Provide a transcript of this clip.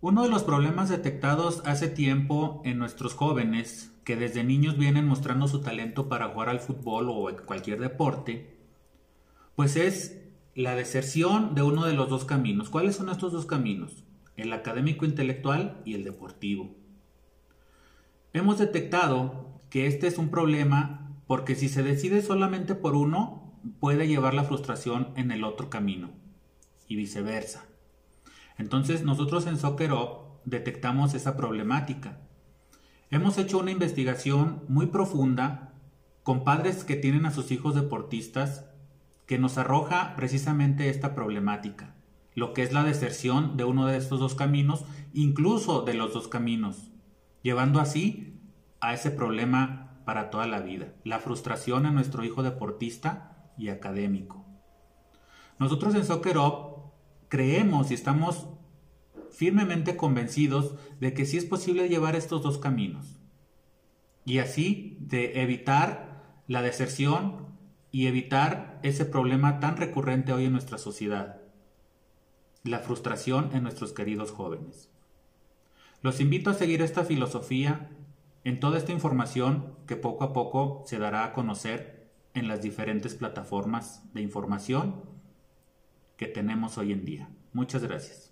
Uno de los problemas detectados hace tiempo en nuestros jóvenes, que desde niños vienen mostrando su talento para jugar al fútbol o cualquier deporte, pues es la deserción de uno de los dos caminos. ¿Cuáles son estos dos caminos? El académico intelectual y el deportivo. Hemos detectado que este es un problema porque si se decide solamente por uno, puede llevar la frustración en el otro camino y viceversa. Entonces nosotros en Soccer detectamos esa problemática. Hemos hecho una investigación muy profunda con padres que tienen a sus hijos deportistas que nos arroja precisamente esta problemática, lo que es la deserción de uno de estos dos caminos, incluso de los dos caminos, llevando así a ese problema para toda la vida, la frustración en nuestro hijo deportista y académico. Nosotros en Soccer creemos y estamos firmemente convencidos de que sí es posible llevar estos dos caminos y así de evitar la deserción y evitar ese problema tan recurrente hoy en nuestra sociedad, la frustración en nuestros queridos jóvenes. Los invito a seguir esta filosofía en toda esta información que poco a poco se dará a conocer en las diferentes plataformas de información que tenemos hoy en día. Muchas gracias.